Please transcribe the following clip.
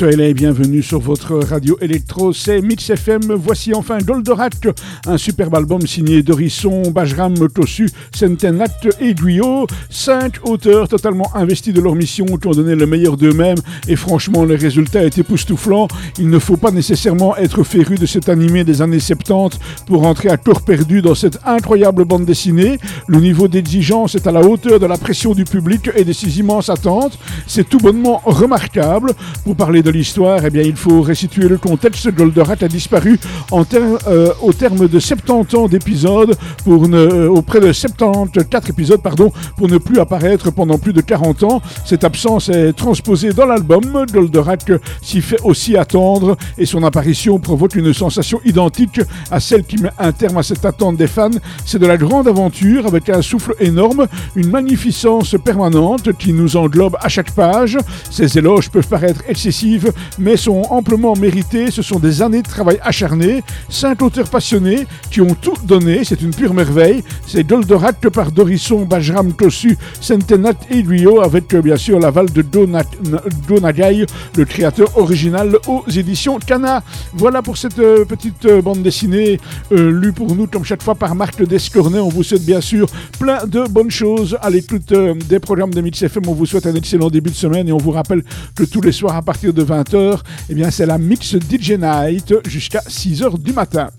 Soyez là et bienvenue sur votre radio électro, c'est Mix FM. Voici enfin Goldorak, un superbe album signé Dorisson, Bajram, Tossu, Centenat et Guyot. Cinq auteurs totalement investis de leur mission qui ont donné le meilleur d'eux-mêmes et franchement le résultat est époustouflant. Il ne faut pas nécessairement être féru de cet animé des années 70 pour entrer à corps perdu dans cette incroyable bande dessinée. Le niveau d'exigence est à la hauteur de la pression du public et de ses immenses attentes. C'est tout remarquable. Pour parler de l'histoire, eh bien, il faut restituer le contexte. Goldorak a disparu en euh, au terme de 70 ans d'épisodes, pour ne, euh, auprès de 74 épisodes, pardon, pour ne plus apparaître pendant plus de 40 ans. Cette absence est transposée dans l'album. Goldorak s'y fait aussi attendre et son apparition provoque une sensation identique à celle qui met un terme à cette attente des fans. C'est de la grande aventure avec un souffle énorme, une magnificence permanente qui nous englobe à chaque page. Ces éloges peuvent paraître excessives, mais sont amplement méritées. Ce sont des années de travail acharné. Cinq auteurs passionnés qui ont tout donné. C'est une pure merveille. C'est Goldorak par Dorisson, Bajram Tosu, Centenat et Rio, avec euh, bien sûr l'aval de Donagai, le créateur original aux éditions Cana. Voilà pour cette euh, petite euh, bande dessinée lue pour nous comme chaque fois par Marc Descornet. On vous souhaite bien sûr plein de bonnes choses à l'écoute des programmes de Mix FM. On vous souhaite un excellent début de et on vous rappelle que tous les soirs à partir de 20h, eh bien c'est la Mix DJ Night jusqu'à 6h du matin.